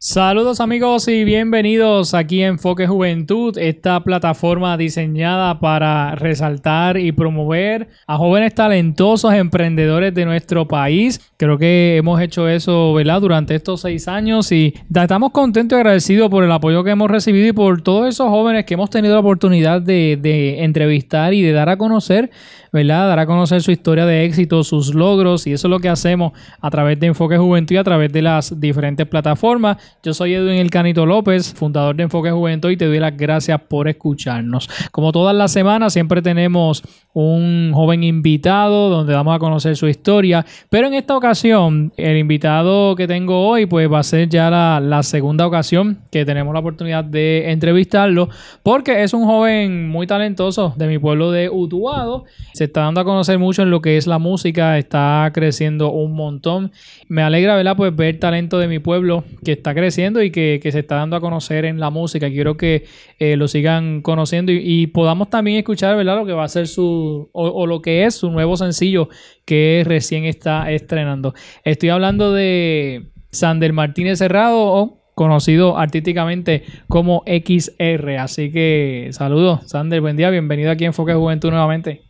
Saludos amigos y bienvenidos aquí a Enfoque Juventud, esta plataforma diseñada para resaltar y promover a jóvenes talentosos emprendedores de nuestro país. Creo que hemos hecho eso ¿verdad? durante estos seis años y estamos contentos y agradecidos por el apoyo que hemos recibido y por todos esos jóvenes que hemos tenido la oportunidad de, de entrevistar y de dar a conocer ¿verdad? Dar a conocer su historia de éxito, sus logros, y eso es lo que hacemos a través de Enfoque Juventud y a través de las diferentes plataformas. Yo soy Edwin El Canito López, fundador de Enfoque Juventud, y te doy las gracias por escucharnos. Como todas las semanas, siempre tenemos un joven invitado donde vamos a conocer su historia, pero en esta ocasión, el invitado que tengo hoy, pues va a ser ya la, segunda ocasión que tenemos la oportunidad de entrevistarlo, porque es un joven muy talentoso de mi pueblo de Utuado se está dando a conocer mucho en lo que es la música, está creciendo un montón. Me alegra, ¿verdad? Pues ver talento de mi pueblo que está creciendo y que, se está dando a conocer en la música. Quiero que eh, lo sigan conociendo y, podamos también escuchar, ¿verdad? Lo que va a ser su, o, lo que es su nuevo sencillo que recién está estrenando. Estoy hablando de Sander Martínez Cerrado conocido artísticamente como XR. Así que saludos, Sander, buen día, bienvenido aquí en Enfoque Juventud nuevamente.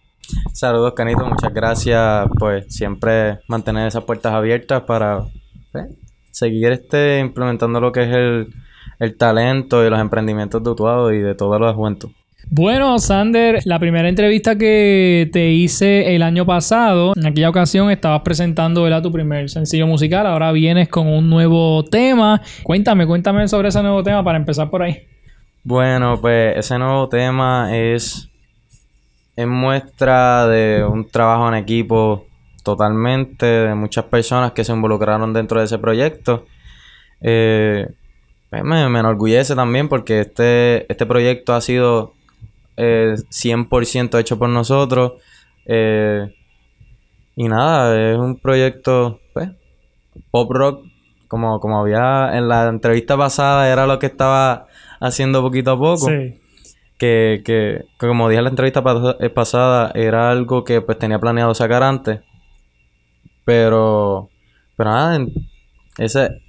Saludos, Canito. Muchas gracias. Pues siempre mantener esas puertas abiertas para pues, seguir este implementando lo que es el, talento y los emprendimientos de Utuado y de toda la juventud. Bueno, Sander, la primera entrevista que te hice el año pasado, en aquella ocasión estabas presentando ¿verdad? tu primer sencillo musical, ahora vienes con un nuevo tema. Cuéntame, cuéntame sobre ese nuevo tema para empezar por ahí. Bueno, pues ese nuevo tema es es muestra de un trabajo en equipo totalmente, de muchas personas que se involucraron dentro de ese proyecto. Eh, pues me, enorgullece también porque este, este proyecto ha sido 100% eh, hecho por nosotros. Eh, y nada, es un proyecto pues, pop rock, como, como había en la entrevista pasada, era lo que estaba haciendo poquito a poco. Sí que, que, como dije en la entrevista eh, pasada, era algo que pues tenía planeado sacar antes. Pero, pero nada, ese,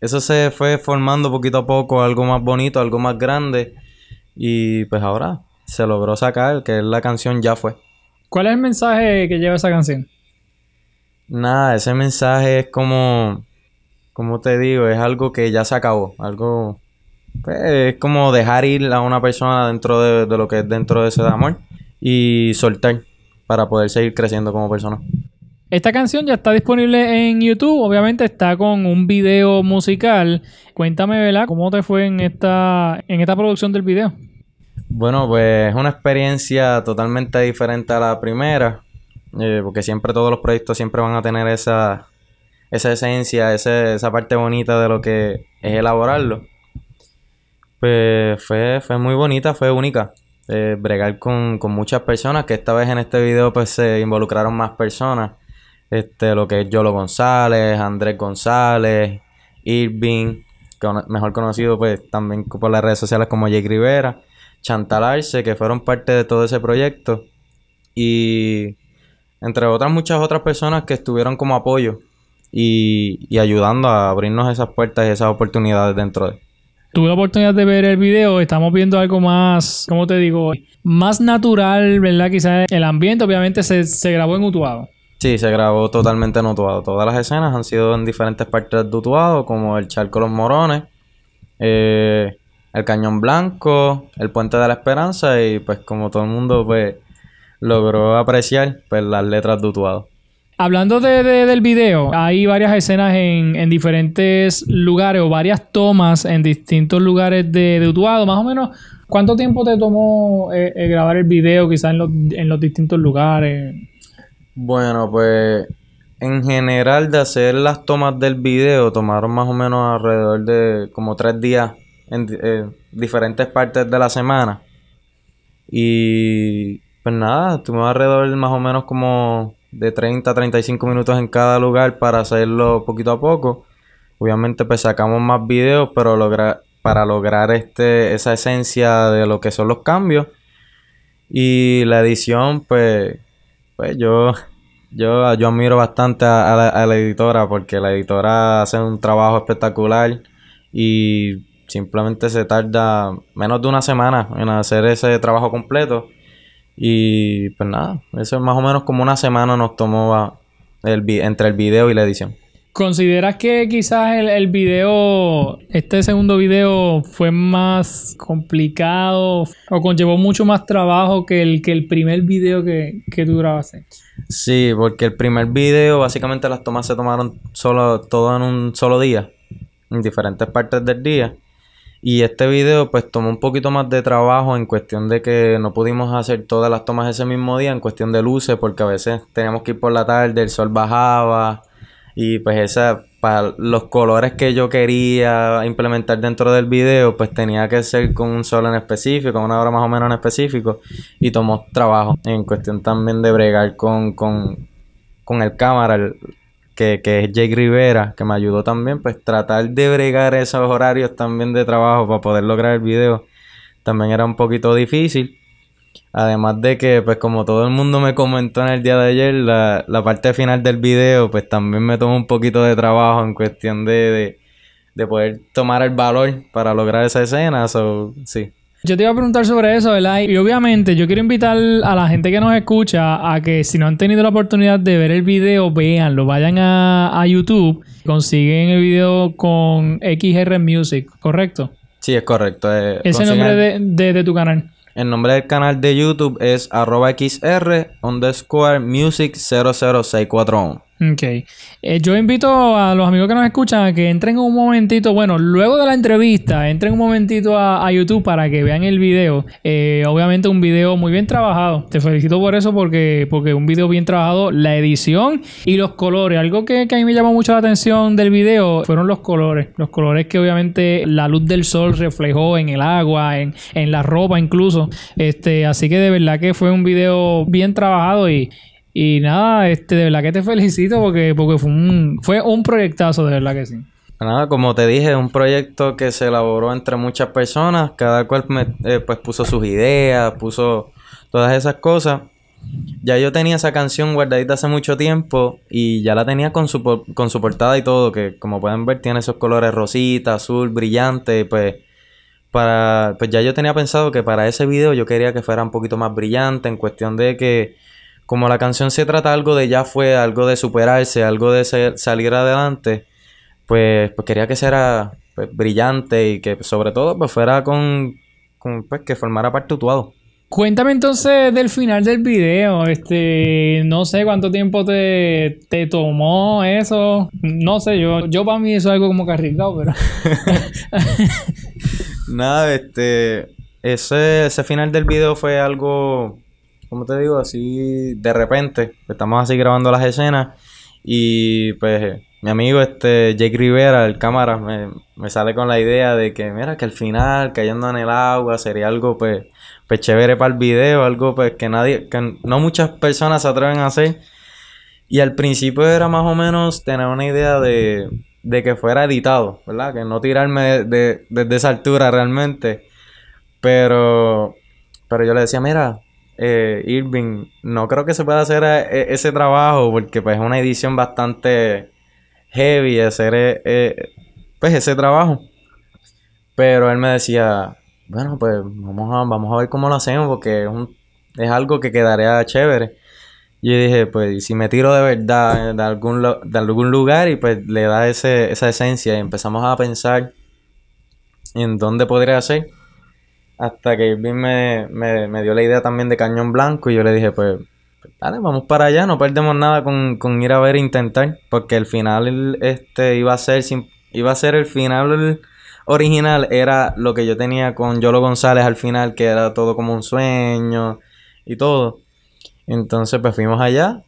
eso se fue formando poquito a poco, algo más bonito, algo más grande. Y pues ahora se logró sacar, que la canción Ya fue. ¿Cuál es el mensaje que lleva esa canción? Nada, ese mensaje es como, como te digo, es algo que ya se acabó, algo pues, es como dejar ir a una persona dentro de, lo que es dentro de ese amor y soltar para poder seguir creciendo como persona. Esta canción ya está disponible en YouTube, obviamente está con un video musical. Cuéntame, ¿verdad? ¿Cómo te fue en esta, en esta producción del video? Bueno, pues es una experiencia totalmente diferente a la primera, eh, porque siempre todos los proyectos siempre van a tener esa, esa esencia, esa parte bonita de lo que es elaborarlo. Pues fue, fue muy bonita, fue única. Eh, bregar con, muchas personas, que esta vez en este video pues se involucraron más personas. Este, lo que es Yolo González, Andrés González, Irving, mejor conocido pues también por las redes sociales como Jake Rivera, Chantal Arce, que fueron parte de todo ese proyecto. Y entre otras muchas otras personas que estuvieron como apoyo y, y ayudando a abrirnos esas puertas y esas oportunidades dentro de tuve la oportunidad de ver el video, estamos viendo algo más, ¿cómo te digo? Más natural, ¿verdad? Quizás el ambiente obviamente se, grabó en Utuado. Sí, se grabó totalmente en Utuado. Todas las escenas han sido en diferentes partes de Utuado, como el Charco Los Morones, eh, el Cañón Blanco, el Puente de la Esperanza y pues como todo el mundo pues logró apreciar pues las letras de Utuado. Hablando de, de- del video, hay varias escenas en, en diferentes lugares o varias tomas en distintos lugares de, de Utuado. Más o menos, ¿cuánto tiempo te tomó eh, eh, grabar el video quizás en los, en los distintos lugares? Bueno, pues en general de hacer las tomas del video tomaron más o menos alrededor de como tres días en eh, diferentes partes de la semana. Y pues nada, tuvimos alrededor de más o menos como de 30 a 35 minutos en cada lugar para hacerlo poquito a poco. Obviamente pues sacamos más videos, pero logra- para lograr este, esa esencia de lo que son los cambios. Y la edición pues, pues yo, yo, yo admiro bastante a, la, editora porque la editora hace un trabajo espectacular y simplemente se tarda menos de una semana en hacer ese trabajo completo. Y pues nada, eso es más o menos como una semana nos tomó entre el video y la edición. ¿Consideras que quizás el, el video, este segundo video fue más complicado o conllevó mucho más trabajo que el, que el primer video que, que tú grabaste? Sí, porque el primer video, básicamente las tomas se tomaron solo, todo en un solo día, en diferentes partes del día. Y este video pues tomó un poquito más de trabajo en cuestión de que no pudimos hacer todas las tomas ese mismo día en cuestión de luces, porque a veces teníamos que ir por la tarde, el sol bajaba y pues esa, para los colores que yo quería implementar dentro del video, pues tenía que ser con un sol en específico, una hora más o menos en específico, y tomó trabajo en cuestión también de bregar con, con, con el cámara, que, que es Jake Rivera, que me ayudó también, pues tratar de bregar esos horarios también de trabajo para poder lograr el video, también era un poquito difícil. Además de que, pues como todo el mundo me comentó en el día de ayer, la, la parte final del video, pues también me tomó un poquito de trabajo en cuestión de, de, de poder tomar el valor para lograr esa escena. So, sí. Yo te iba a preguntar sobre eso, ¿verdad? Y obviamente yo quiero invitar a la gente que nos escucha a que si no han tenido la oportunidad de ver el video, véanlo, vayan a, a YouTube, consiguen el video con XR Music, ¿correcto? Sí, es correcto. eh, Ese consigan- nombre de, de- de tu canal. El nombre del canal de YouTube es arroba xr underscore music 00641. Ok. Eh, yo invito a los amigos que nos escuchan a que entren un momentito, bueno, luego de la entrevista, entren un momentito a, a YouTube para que vean el video. Eh, obviamente un video muy bien trabajado. Te felicito por eso porque, porque un video bien trabajado, la edición y los colores. Algo que, que a mí me llamó mucho la atención del video fueron los colores. Los colores que obviamente la luz del sol reflejó en el agua, en, en la ropa incluso. Este, así que de verdad que fue un video bien trabajado y... Y nada, este, de verdad que te felicito porque, porque fue un, fue un proyectazo, de verdad que sí. Nada, como te dije, es un proyecto que se elaboró entre muchas personas, cada cual me- eh, pues puso sus ideas, puso todas esas cosas. Ya yo tenía esa canción guardadita hace mucho tiempo y ya la tenía con su, con su portada y todo, que como pueden ver tiene esos colores rosita, azul, brillante, pues para pues ya yo tenía pensado que para ese video yo quería que fuera un poquito más brillante en cuestión de que como la canción se trata algo de ya fue, algo de superarse, algo de ser- salir adelante, pues, pues quería que fuera pues, brillante y que sobre todo pues fuera con, con, pues que formara parte utuado. Cuéntame entonces del final del video. Este, no sé cuánto tiempo te, te tomó eso. No sé, yo, yo para mí eso es algo como que arriesgado, pero. Nada, este, ese, ese final del video fue algo, como te digo, así de repente. Estamos así grabando las escenas y pues mi amigo este Jake Rivera, el cámara, me, me sale con la idea de que mira que al final cayendo en el agua sería algo pues, pues chévere para el video, algo pues que nadie, que no muchas personas se atreven a hacer. Y al principio era más o menos tener una idea de, de que fuera editado, ¿verdad? Que no tirarme de- de- desde esa altura realmente. Pero, pero yo le decía, mira, eh, Irving, no creo que se pueda hacer eh, ese trabajo porque pues es una edición bastante heavy hacer eh, eh, pues ese trabajo. Pero él me decía, bueno, pues vamos a, vamos a ver cómo lo hacemos porque es, algo que quedaría chévere. Y dije, pues, ¿y si me tiro de verdad de algún, de algún lugar y pues le da ese, esa esencia y empezamos a pensar en dónde podría ser. Hasta que Irving me, me, me dio la idea también de Cañón Blanco y yo le dije, pues, dale, vamos para allá, no perdemos nada con, con ir a ver e intentar, porque el final este iba a ser iba a ser el final original era lo que yo tenía con Yolo González al final, que era todo como un sueño y todo. Entonces, pues fuimos allá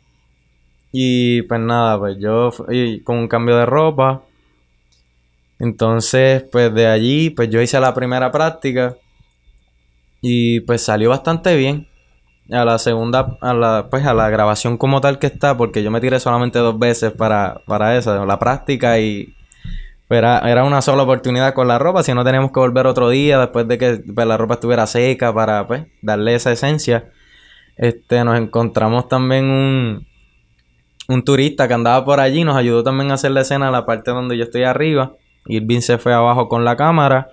y pues nada, pues yo fui con un cambio de ropa. Entonces, pues de allí, pues yo hice la primera práctica y pues salió bastante bien. A la segunda, a la, pues a la grabación como tal que está, porque yo me tiré solamente dos veces para, para eso, la práctica y pues, era, era una sola oportunidad con la ropa, si no teníamos que volver otro día después de que pues, la ropa estuviera seca para pues darle esa esencia. Este, nos encontramos también un, un turista que andaba por allí, nos ayudó también a hacer la escena en la parte donde yo estoy arriba. Irving se fue abajo con la cámara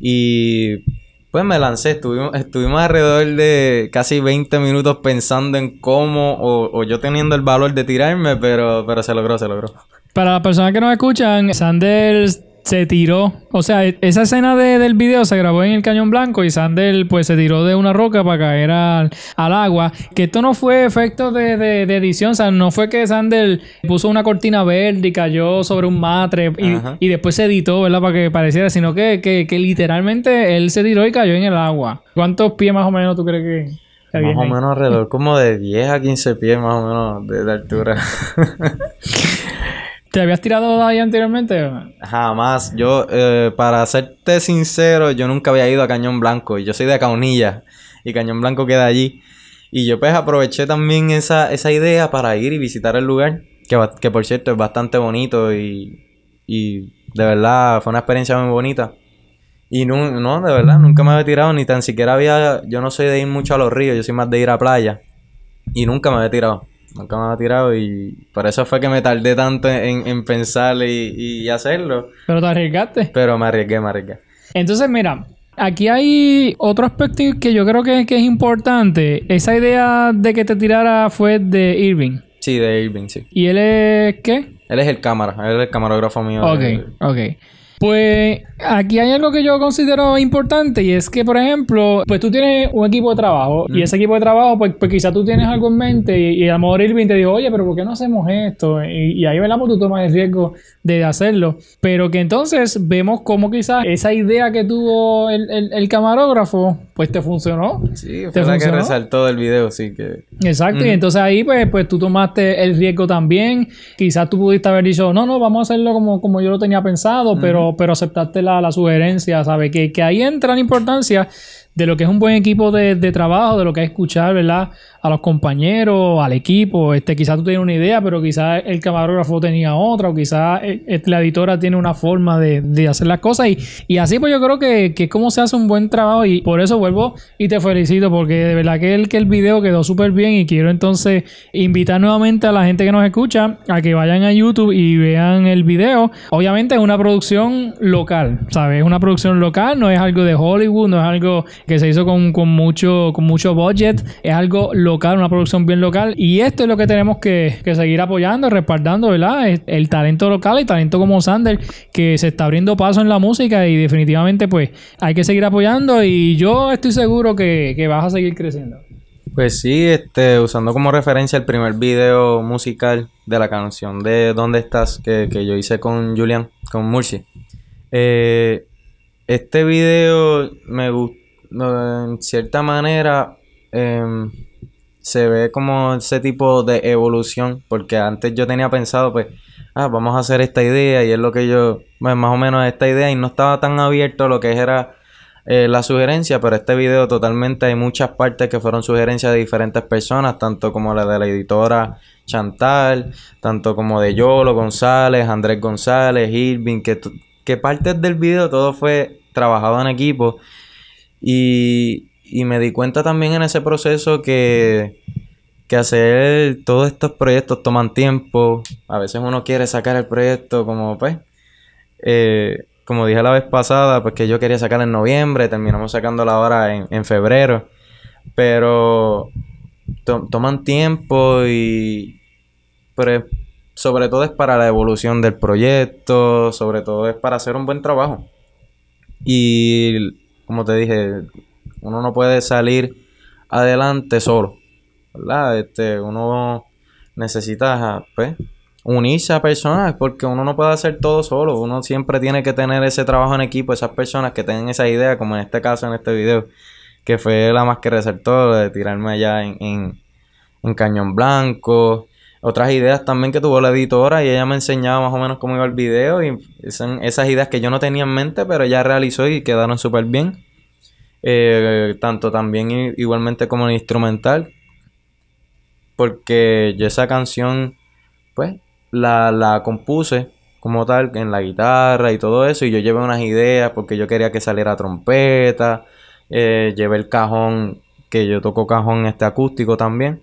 y pues me lancé. Estuvimos, estuvimos alrededor de casi 20 minutos pensando en cómo o, yo teniendo el valor de tirarme, pero, pero se logró, se logró. Para las personas que nos escuchan, Sanders se tiró. O sea, e- esa escena de- del video se grabó en el Cañón Blanco y Sanders pues se tiró de una roca para caer al, al agua. Que esto no fue efecto de, de- de edición. O sea, no fue que Sanders puso una cortina verde y cayó sobre un matre y, y después se editó, ¿verdad? Para que pareciera, sino que, que, que literalmente él se tiró y cayó en el agua. ¿Cuántos pies más o menos tú crees que, que había Más o ahí? menos alrededor como de 10 a 15 pies más o menos de, de altura. ¿Te habías tirado ahí anteriormente? Jamás. Yo, eh, para serte sincero, yo nunca había ido a Cañón Blanco. Yo soy de Caunilla. Y Cañón Blanco queda allí. Y yo pues aproveché también esa, esa idea para ir y visitar el lugar. Que, que por cierto es bastante bonito y, y de verdad fue una experiencia muy bonita. Y no, no, de verdad, nunca me había tirado, ni tan siquiera había, yo no soy de ir mucho a los ríos, yo soy más de ir a playa. Y nunca me había tirado, nunca me había tirado y por eso fue que me tardé tanto en, en pensar y, y hacerlo. Pero te arriesgaste. Pero me arriesgué, me arriesgué. Entonces, mira, aquí hay otro aspecto que yo creo que, que es importante. Esa idea de que te tirara fue de Irving. Sí, de Irving, sí. ¿Y él es qué? Él es el cámara, él es el camarógrafo mío. Ok, ok. Pues aquí hay algo que yo considero importante y es que, por ejemplo, pues tú tienes un equipo de trabajo y ese equipo de trabajo, pues, pues quizás tú tienes algo en mente y, y a lo mejor Irving te dijo, oye, pero ¿por qué no hacemos esto? Y, y ahí, ¿verdad? Pues tú tomas el riesgo de hacerlo. Pero que entonces vemos cómo quizás esa idea que tuvo el, el- el camarógrafo, pues te funcionó. Sí, ¿Te fue la que resaltó del video, sí que... Exacto, y entonces ahí pues, pues tú tomaste el riesgo también. Quizás tú pudiste haber dicho, no, no, vamos a hacerlo como, como yo lo tenía pensado, pero, pero aceptaste la, la sugerencia, ¿sabes? Que, que ahí entra la importancia de lo que es un buen equipo de, de trabajo, de lo que es escuchar, ¿verdad? A los compañeros, al equipo. Este, quizás tú tienes una idea, pero quizás el camarógrafo tenía otra, o quizás eh, eh, la editora tiene una forma de, hacer las cosas. Y, y así pues yo creo que, que es como se hace un buen trabajo. Y por eso vuelvo y te felicito, porque de verdad que el, que el video quedó súper bien. Y quiero entonces invitar nuevamente a la gente que nos escucha a que vayan a YouTube y vean el video. Obviamente es una producción local, ¿sabes? Es una producción local, no es algo de Hollywood, no es algo que se hizo con, con mucho, con mucho budget, es algo local, una producción bien local. Y esto es lo que tenemos que, seguir apoyando, respaldando, ¿verdad? Es El talento local y talento como Sander, que se está abriendo paso en la música y definitivamente pues hay que seguir apoyando y yo estoy seguro que, vas a seguir creciendo. Pues sí, este, usando como referencia el primer video musical de la canción de ¿Dónde estás? que, que yo hice con Julian, con Murci. Eh, este video me gustó, en cierta manera, em, se ve como ese tipo de evolución, porque antes yo tenía pensado, pues, ah, vamos a hacer esta idea y es lo que yo, pues, más o menos esta idea y no estaba tan abierto a lo que era eh, la sugerencia, pero este video totalmente hay muchas partes que fueron sugerencias de diferentes personas, tanto como la de la editora Chantal, tanto como de Yolo González, Andrés González, Irving, que, que partes del video todo fue trabajado en equipo y, y me di cuenta también en ese proceso que, que hacer todos estos proyectos toman tiempo, a veces uno quiere sacar el proyecto como pues... eh, como dije la vez pasada, pues que yo quería sacar en noviembre, terminamos sacándola ahora en, en febrero. Pero to- toman tiempo y... Pero sobre todo es para la evolución del proyecto, sobre todo es para hacer un buen trabajo. Y como te dije, uno no puede salir adelante solo. ¿verdad? Este, uno necesita, pues, unirse a personas porque uno no puede hacer todo solo. Uno siempre tiene que tener ese trabajo en equipo, esas personas que tengan esa idea, como en este caso, en este video, que fue la más que resaltó, de tirarme allá en, en, Cañón Blanco. Otras ideas también que tuvo la editora y ella me enseñaba más o menos cómo iba el video y esas ideas que yo no tenía en mente, pero ella realizó y quedaron súper bien. Eh, tanto también igualmente como en instrumental. Porque yo esa canción, pues, la, la compuse como tal en la guitarra y todo eso. Y yo llevé unas ideas porque yo quería que saliera trompeta. eh, llevé el cajón, que yo toco cajón este acústico también.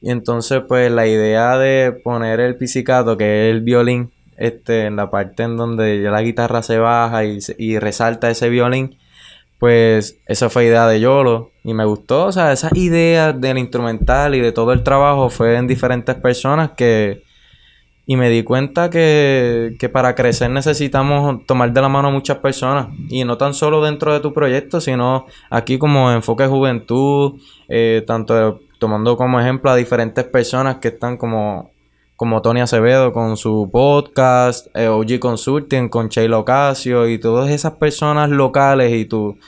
Y entonces, pues, la idea de poner el pizzicato, que es el violín, este, en la parte en donde ya la guitarra se baja y, y resalta ese violín, pues, eso fue idea de Yolo. Y me gustó, o sea, esas ideas del instrumental y de todo el trabajo fue en diferentes personas que... Y me di cuenta que, que para crecer necesitamos tomar de la mano a muchas personas. Y no tan solo dentro de tu proyecto, sino aquí como Enfoque Juventud, eh, tanto tomando como ejemplo a diferentes personas que están como, como Tony Acevedo con su podcast, eh, OG Consulting con Sheila Ocasio y todas esas personas locales y tu,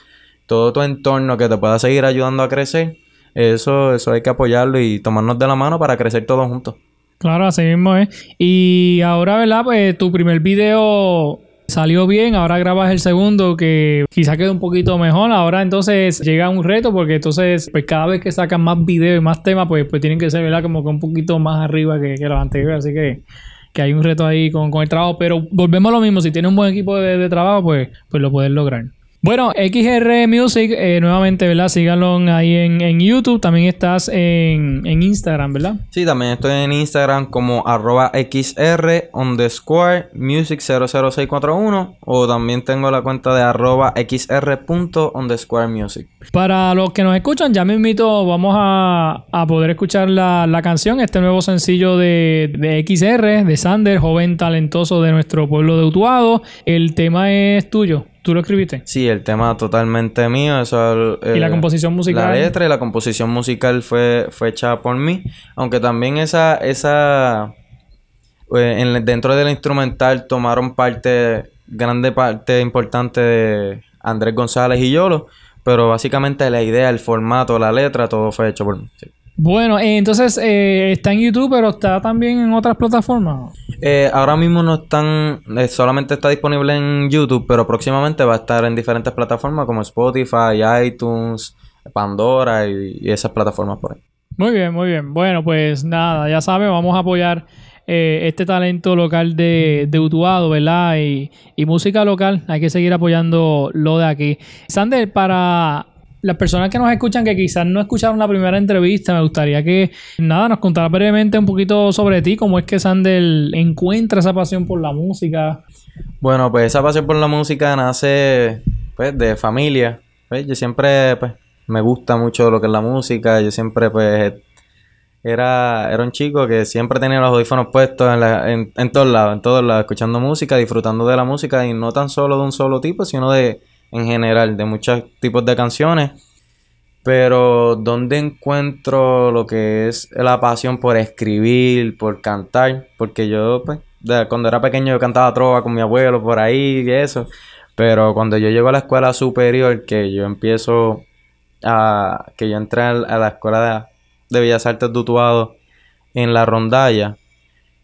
todo tu entorno que te pueda seguir ayudando a crecer. Eso, eso hay que apoyarlo y tomarnos de la mano para crecer todos juntos. Claro, así mismo es. Y ahora, ¿verdad? Pues tu primer video salió bien, ahora grabas el segundo que quizá quede un poquito mejor. Ahora entonces llega un reto porque entonces pues cada vez que sacan más videos y más temas pues, pues tienen que ser, ¿verdad? Como que un poquito más arriba que, que los anteriores. Así que, que hay un reto ahí con, con el trabajo. Pero volvemos a lo mismo, si tienes un buen equipo de, de trabajo pues, pues lo puedes lograr. Bueno, XR Music, eh, nuevamente, ¿verdad? Síganlo ahí en, en YouTube. También estás en, en Instagram, ¿verdad? Sí, también estoy en Instagram como arroba XR underscore music 00641 o también tengo la cuenta de arroba XR punto underscore music. Para los que nos escuchan, ya me invito, vamos a, a poder escuchar la, la canción, este nuevo sencillo de, de XR, de Sander, joven talentoso de nuestro pueblo de Utuado. El tema es tuyo, tú lo escribiste. Sí, el tema totalmente mío, eso ¿Y la composición musical? La letra y la composición musical fue, fue hecha por mí, aunque también esa, esa eh, en- dentro del instrumental tomaron parte, grande parte importante de Andrés González y Yolo, pero básicamente la idea, el formato, la letra, todo fue hecho por mí. sí. Bueno, eh, entonces eh, está en YouTube, pero está también en otras plataformas. Eh, ahora mismo no están, eh, solamente está disponible en YouTube, pero próximamente va a estar en diferentes plataformas como Spotify, iTunes, Pandora y, y esas plataformas por ahí. Muy bien, muy bien. Bueno, pues nada, ya saben, vamos a apoyar eh, este talento local de, de Utuado, ¿verdad? Y, y música local, hay que seguir apoyando lo de aquí. Sander, para las personas que nos escuchan, que quizás no escucharon la primera entrevista, me gustaría que, nada, nos contara brevemente un poquito sobre ti, cómo es que Sander encuentra esa pasión por la música. Bueno, pues esa pasión por la música nace pues de familia. pues. Yo siempre pues me gusta mucho lo que es la música. Yo siempre pues era, era un chico que siempre tenía los audífonos puestos en, la- en, en todos lados, en todos lados, escuchando música, disfrutando de la música y no tan solo de un solo tipo, sino de en general, de muchos tipos de canciones. Pero ¿dónde encuentro lo que es la pasión por escribir, por cantar? Porque yo, pues, de- cuando era pequeño yo cantaba trova con mi abuelo por ahí y eso. Pero cuando yo llego a la escuela superior, que yo empiezo a... que yo entré a la escuela de, de Bellas Artes de Utuado en la rondalla,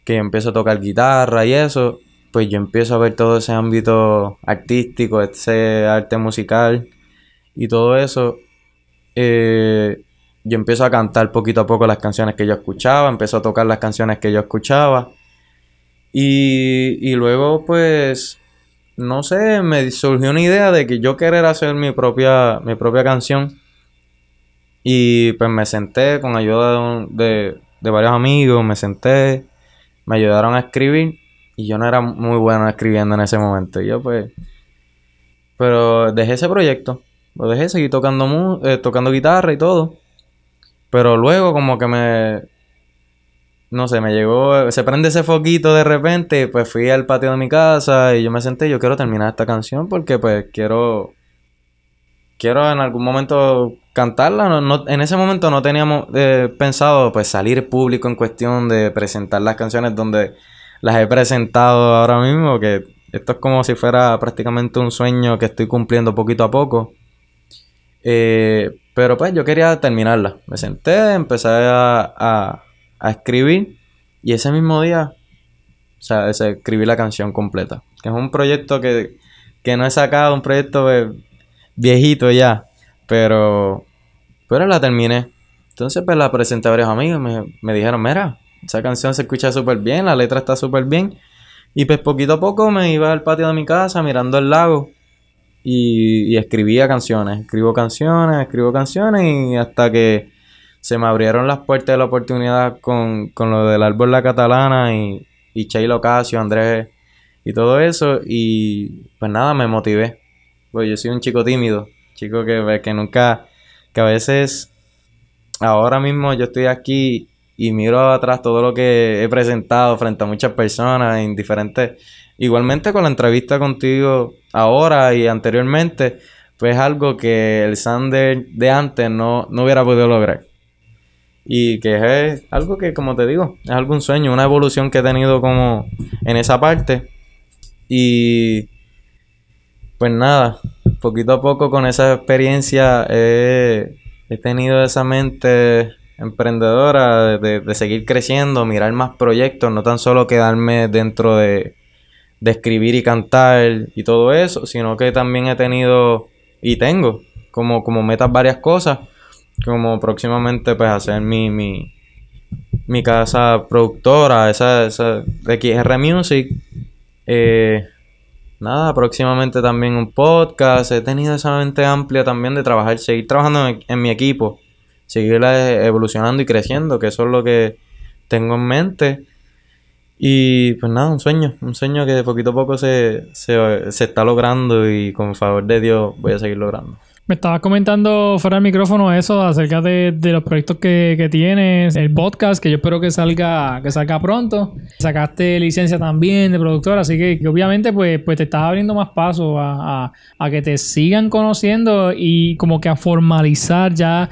que empiezo a tocar guitarra y eso, pues yo empiezo a ver todo ese ámbito artístico, ese arte musical y todo eso. eh, yo empiezo a cantar poquito a poco las canciones que yo escuchaba, empiezo a tocar las canciones que yo escuchaba. Y, y luego, pues, no sé, me surgió una idea de que yo querer hacer mi propia, mi propia canción. Y pues me senté con ayuda de, de, de varios amigos, me senté, me ayudaron a escribir. Y yo no era muy bueno escribiendo en ese momento. Y yo pues... Pero dejé ese proyecto. Lo dejé, seguí tocando, mu- eh, tocando guitarra y todo. Pero luego como que me... No sé, me llegó... Se prende ese foquito de repente. y, Pues fui al patio de mi casa y yo me senté. Yo quiero terminar esta canción porque pues quiero... quiero en algún momento cantarla. No, no- en ese momento no teníamos eh, pensado pues salir público en cuestión de presentar las canciones donde las he presentado ahora mismo, que esto es como si fuera prácticamente un sueño que estoy cumpliendo poquito a poco. Eh, pero pues yo quería terminarla. Me senté, empecé a, a- a escribir y ese mismo día, o sea, escribí la canción completa. Que es un proyecto que, que no he sacado, un proyecto viejito ya, pero, pero la terminé. Entonces pues la presenté a varios amigos, me, me dijeron, mira, esa canción se escucha súper bien, la letra está súper bien. Y pues poquito a poco me iba al patio de mi casa mirando el lago y, escribía canciones, escribo canciones, escribo canciones y hasta que se me abrieron las puertas de la oportunidad con, con lo del árbol La Catalana y, y Sheila Ocasio, Andrés y todo eso y pues nada, me motivé. Pues yo soy un chico tímido, chico que, que nunca, que a veces, ahora mismo yo estoy aquí y miro atrás todo lo que he presentado frente a muchas personas en diferentes Igualmente con la entrevista contigo ahora y anteriormente, pues es algo que el Sander de antes no, no hubiera podido lograr. Y que es algo que, como te digo, es algún sueño, una evolución que he tenido como en esa parte. Y pues nada, poquito a poco con esa experiencia he, he tenido esa mente emprendedora de, de seguir creciendo, mirar más proyectos, no tan solo quedarme dentro de, de escribir y cantar y todo eso, sino que también he tenido y tengo como, como metas varias cosas, como próximamente pues hacer mi, mi, mi casa productora, esa, esa de XR Music. Eh, nada, próximamente también un podcast. He tenido esa mente amplia también de trabajar, seguir trabajando en, en mi equipo, seguir eh, evolucionando y creciendo, que eso es lo que tengo en mente. Y pues nada, un sueño, un sueño que de poquito a poco se, se, se está logrando y con favor de Dios voy a seguir logrando. Me estabas comentando fuera del micrófono eso acerca de, de los proyectos que, que tienes, el podcast, que yo espero que salga, que salga pronto. Sacaste licencia también de productora, así que, que obviamente pues, pues te estás abriendo más paso a, a, a que te sigan conociendo y como que a formalizar ya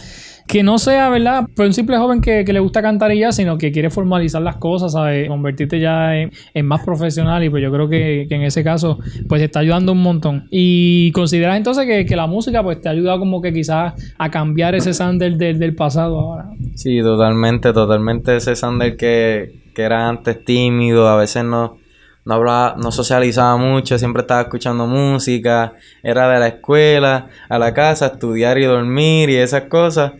que no sea, ¿verdad? Pues un simple joven que, le gusta cantar y ya, sino que quiere formalizar las cosas, ¿sabes? Convertirte ya en, en más profesional y pues yo creo que, que, en ese caso pues te está ayudando un montón. Y consideras entonces que, que la música pues te ha ayudado como que quizás a cambiar ese Sander del, del pasado ahora. Sí, totalmente, totalmente ese Sander que, que era antes tímido, a veces no no hablaba, no socializaba mucho, siempre estaba escuchando música, era de la escuela a la casa, estudiar y dormir y esas cosas.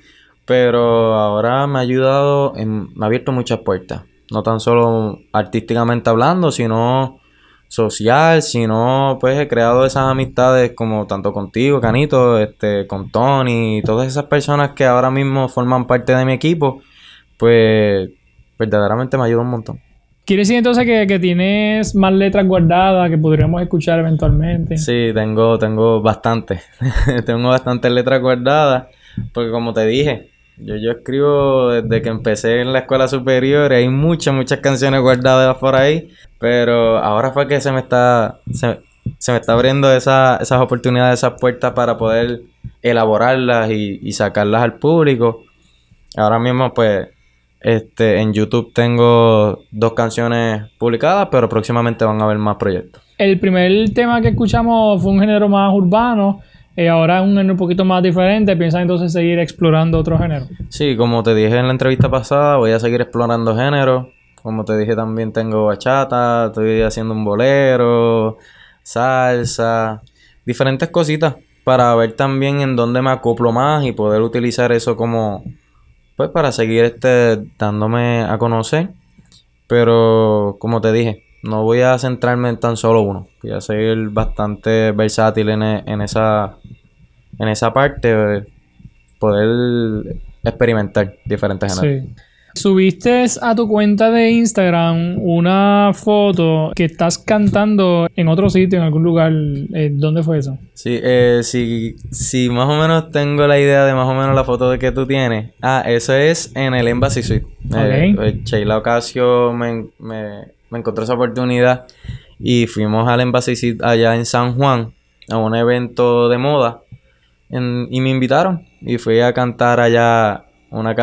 Pero ahora me ha ayudado, en, me ha abierto muchas puertas. No tan solo artísticamente hablando, sino social, sino pues he creado esas amistades como tanto contigo, Canito, este, con Tony, y todas esas personas que ahora mismo forman parte de mi equipo, pues verdaderamente me ayuda un montón. ¿Quiere decir entonces que, que, tienes más letras guardadas que podríamos escuchar eventualmente? Sí, tengo, tengo bastante. tengo bastantes letras guardadas. Porque como te dije, yo, yo escribo desde que empecé en la escuela superior. Hay muchas, muchas canciones guardadas por ahí. Pero ahora fue que se me está. Se, se me está abriendo esa, esas oportunidades, esas puertas para poder elaborarlas y, y sacarlas al público. Ahora mismo, pues, este, en YouTube tengo dos canciones publicadas, pero próximamente van a haber más proyectos. El primer tema que escuchamos fue un género más urbano. Eh, ahora es un género un poquito más diferente. ¿Piensas entonces seguir explorando otro género? Sí, como te dije en la entrevista pasada, voy a seguir explorando géneros. Como te dije, también tengo bachata, estoy haciendo un bolero, salsa, diferentes cositas para ver también en dónde me acoplo más y poder utilizar eso como pues para seguir este dándome a conocer. Pero como te dije, no voy a centrarme en tan solo uno. Voy a seguir bastante versátil en, en esa en esa parte, poder experimentar diferentes géneros. Sí. Subiste a tu cuenta de Instagram una foto que estás cantando en otro sitio, en algún lugar. Eh, ¿Dónde fue eso? Sí, eh, si, si más o menos tengo la idea de más o menos la foto de que tú tienes. Ah, eso es en el Embassy Suite. Okay. Eh, Sheila Ocasio me, me, me encontró esa oportunidad y fuimos al Embassy allá en San Juan a un evento de moda. en- y me invitaron y fui a cantar allá una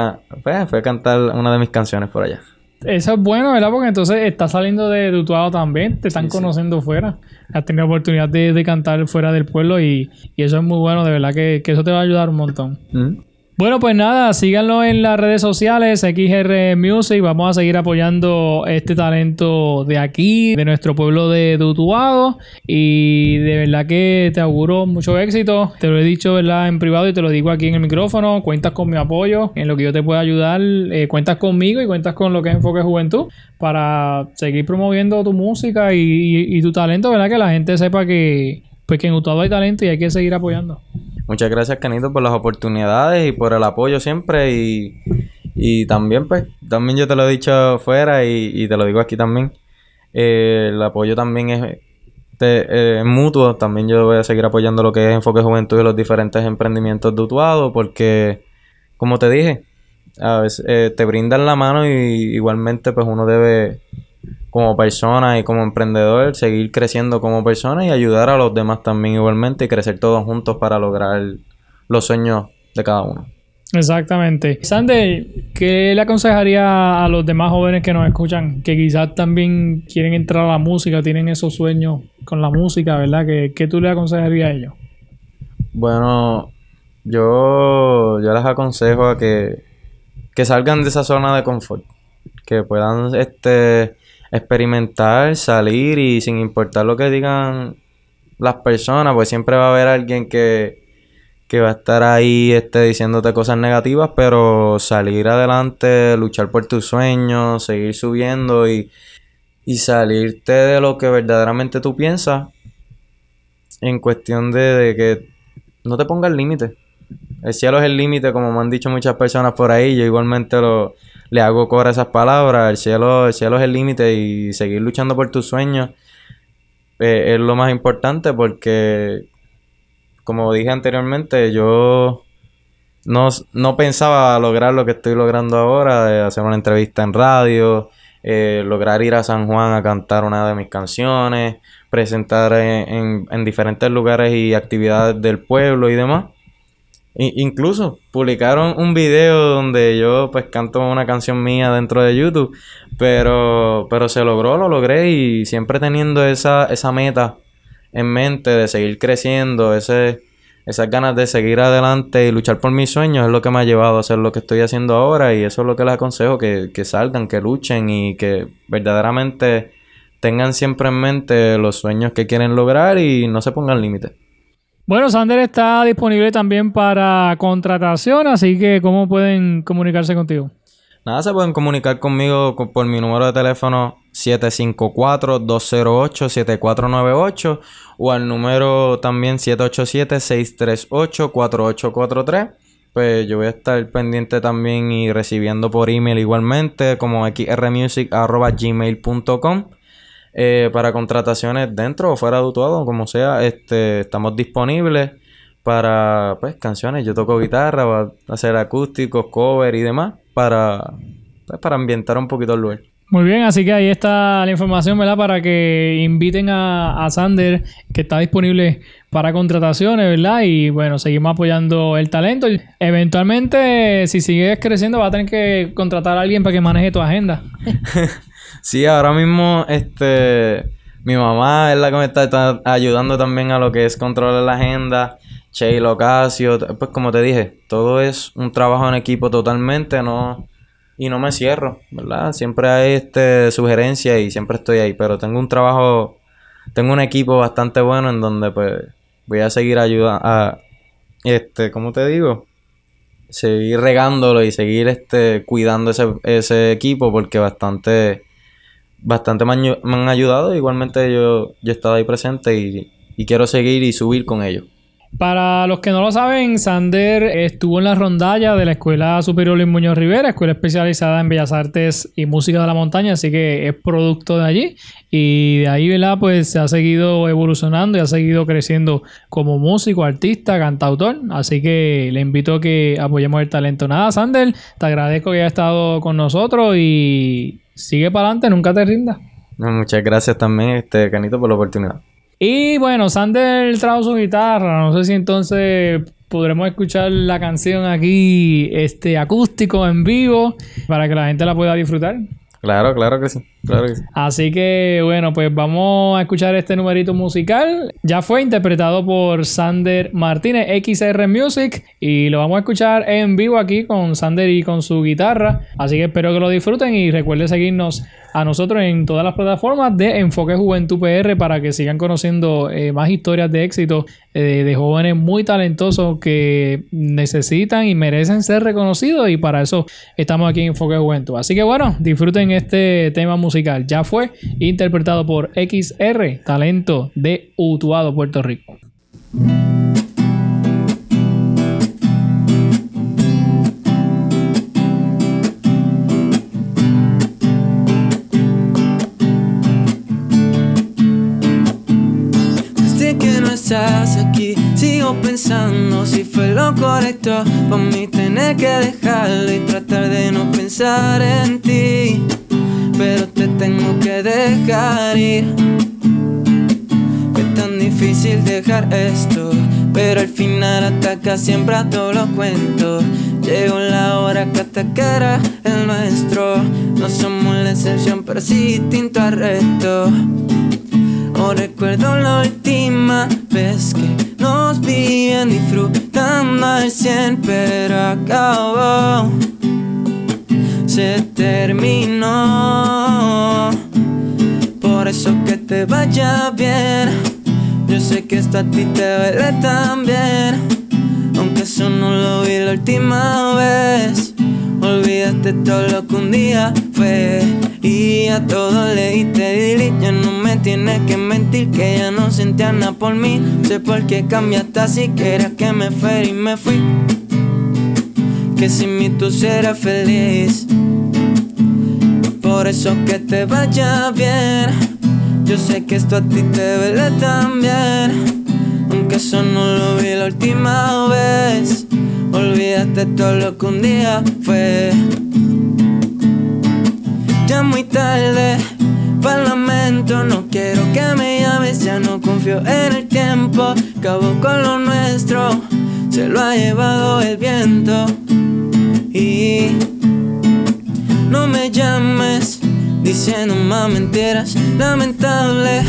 fui a cantar una de mis canciones por allá. Eso es bueno, ¿verdad? Porque entonces estás saliendo de Utuado también, te están Sí, sí. conociendo fuera. Has tenido oportunidad de, de cantar fuera del pueblo y, y eso es muy bueno, de verdad que, que eso te va a ayudar un montón. Mm. Bueno, pues nada, síganlo en las redes sociales, XR Music. Vamos a seguir apoyando este talento de aquí, de nuestro pueblo de Utuado. Y de verdad que te auguro mucho éxito. Te lo he dicho, ¿verdad? En privado y te lo digo aquí en el micrófono. Cuentas con mi apoyo en lo que yo te pueda ayudar. Eh, cuentas conmigo y cuentas con lo que es Enfoque Juventud para seguir promoviendo tu música y, y- y tu talento, ¿verdad? Que la gente sepa que, pues, que en Utuado hay talento y hay que seguir apoyando. Muchas gracias, Canito, por las oportunidades y por el apoyo siempre. Y, y también, pues, también yo te lo he dicho afuera y, y te lo digo aquí también. Eh, el apoyo también es eh, mutuo. También yo voy a seguir apoyando lo que es Enfoque Juventud y los diferentes emprendimientos de porque, como te dije, a veces eh, te brindan la mano y igualmente, pues, uno debe como persona y como emprendedor seguir creciendo como persona y ayudar a los demás también igualmente y crecer todos juntos para lograr los sueños de cada uno. Exactamente. Sander, ¿qué le aconsejaría a los demás jóvenes que nos escuchan, que quizás también quieren entrar a la música, tienen esos sueños con la música, ¿verdad? ¿Qué, qué tú le aconsejarías a ellos? Bueno, yo, yo les aconsejo a que, que salgan de esa zona de confort, que puedan este, experimentar, salir y sin importar lo que digan las personas, pues siempre va a haber alguien que, que va a estar ahí este, diciéndote cosas negativas, pero salir adelante, luchar por tus sueños, seguir subiendo y, y salirte de lo que verdaderamente tú piensas en cuestión de, de que no te pongas límite. El cielo es el límite, como me han dicho muchas personas por ahí. Yo igualmente lo, le hago coro a esas palabras. El cielo, el cielo es el límite y seguir luchando por tus sueños eh, es lo más importante porque, como dije anteriormente, yo no, no pensaba lograr lo que estoy logrando ahora, de hacer una entrevista en radio, eh, lograr ir a San Juan a cantar una de mis canciones, presentar en, en- en diferentes lugares y actividades del pueblo y demás. Incluso publicaron un video donde yo pues canto una canción mía dentro de YouTube, pero, pero se logró, lo logré y siempre teniendo esa, esa meta en mente de seguir creciendo, ese, esas ganas de seguir adelante y luchar por mis sueños es lo que me ha llevado a hacer lo que estoy haciendo ahora y eso es lo que les aconsejo, que, que salgan, que luchen y que verdaderamente tengan siempre en mente los sueños que quieren lograr y no se pongan límites. Bueno, Sander está disponible también para contratación, así que ¿cómo pueden comunicarse contigo? Nada, se pueden comunicar conmigo co- por mi número de teléfono 754-208-7498 o al número también 787-638-4843. Pues yo voy a estar pendiente también y recibiendo por email igualmente como xrmusic.gmail.com eh, para contrataciones dentro o fuera de Utuado, como sea, este, estamos disponibles para pues canciones. Yo toco guitarra, voy a hacer acústicos, cover y demás para, pues, para ambientar un poquito el lugar. Muy bien, así que ahí está la información, ¿verdad? Para que inviten a, a Sander, que está disponible para contrataciones, ¿verdad? Y bueno, seguimos apoyando el talento. Eventualmente, si sigues creciendo, vas a tener que contratar a alguien para que maneje tu agenda. Sí, ahora mismo, este, mi mamá es la que me está, ayudando también a lo que es controlar la agenda. Che Ocasio, pues como te dije, todo es un trabajo en equipo totalmente, no, y no me cierro, ¿verdad? Siempre hay este sugerencias y siempre estoy ahí, pero tengo un trabajo, tengo un equipo bastante bueno en donde pues voy a seguir ayudando a, este, ¿cómo te digo? seguir regándolo y seguir este cuidando ese, ese equipo porque bastante bastante me han, ayudado igualmente yo yo he estado ahí presente y, y quiero seguir y subir con ellos Para los que no lo saben, Sander estuvo en la rondalla de la Escuela Superior Luis Muñoz Rivera, escuela especializada en Bellas Artes y Música de la Montaña, así que es producto de allí. Y de ahí, ¿verdad? Pues se ha seguido evolucionando y ha seguido creciendo como músico, artista, cantautor. Así que le invito a que apoyemos el talento. Nada, Sander, te agradezco que hayas estado con nosotros y sigue para adelante, nunca te rindas. muchas gracias también este Canito por la oportunidad Y bueno, Sander trajo su guitarra. No sé si entonces podremos escuchar la canción aquí este acústico en vivo para que la gente la pueda disfrutar. Claro, claro que sí. Así que bueno, pues vamos a escuchar este numerito musical. Ya fue interpretado por Sander Martínez, XR Music, y lo vamos a escuchar en vivo aquí con Sander y con su guitarra. Así que espero que lo disfruten y recuerden seguirnos a nosotros en todas las plataformas de Enfoque Juventud PR para que sigan conociendo eh, más historias de éxito eh, de jóvenes muy talentosos que necesitan y merecen ser reconocidos y para eso estamos aquí en Enfoque Juventud. Así que bueno, disfruten este tema musical. Ya fue interpretado por XR, talento de Utuado, Puerto Rico. Desde que no estás aquí, sigo pensando si fue lo correcto para mí tener que dejarlo y tratar de no pensar en ti. Pero tengo que dejar ir. Es tan difícil dejar esto, pero al final ataca siempre a todos los cuentos. Llegó la hora que atacara el nuestro. No somos la excepción, pero sí distinto al resto. No recuerdo la última vez que nos vi bien disfrutando al cien, pero acabó. Se terminó. Por eso que te vaya bien. Yo sé que esto a ti te duele también. Aunque eso no lo vi la última vez. Olvídate todo lo que un día fue. Y a todo le diste delete. Ya no me tienes que mentir que ya no sentías nada por mí. Sé por qué cambiaste así que era que me fui y me fui. Que sin mí tú serás feliz. Por eso que te vaya bien. Yo sé que esto a ti te duele también. Aunque eso no lo vi la última vez. Olvídate todo lo que un día fue. Ya muy tarde, para lamento, no quiero que me llames, ya no confío en el tiempo. Acabó con lo nuestro, se lo ha llevado el viento. Y no me llames diciendo más mentiras, lamentable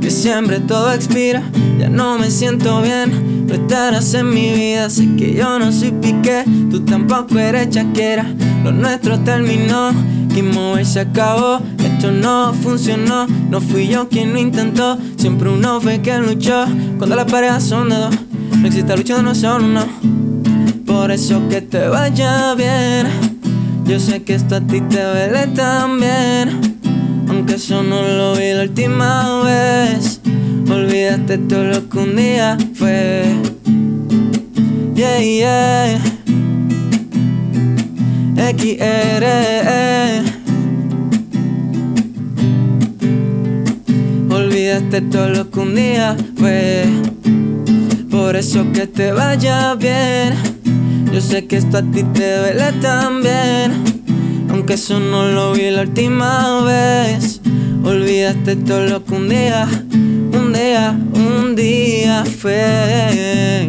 que siempre todo expira. Ya no me siento bien, no estarás en mi vida. Sé que yo no soy piqué, tú tampoco eres chaquera. Lo nuestro terminó, que mover se acabó. Esto no funcionó, no fui yo quien lo intentó. Siempre uno fue quien luchó. Cuando las parejas son de dos, no existe lucha, no son uno. Por eso que te vaya bien. Yo sé que esto a ti te duele también. Aunque eso no lo vi la última vez. Olvídate todo lo que un día fue. Yeah, yeah. XR. Olvídate todo lo que un día fue. Por eso que te vaya bien. Yo sé que esto a ti te duele también. Aunque eso no lo vi la última vez. Olvídate todo lo que un día, un día, un día fue.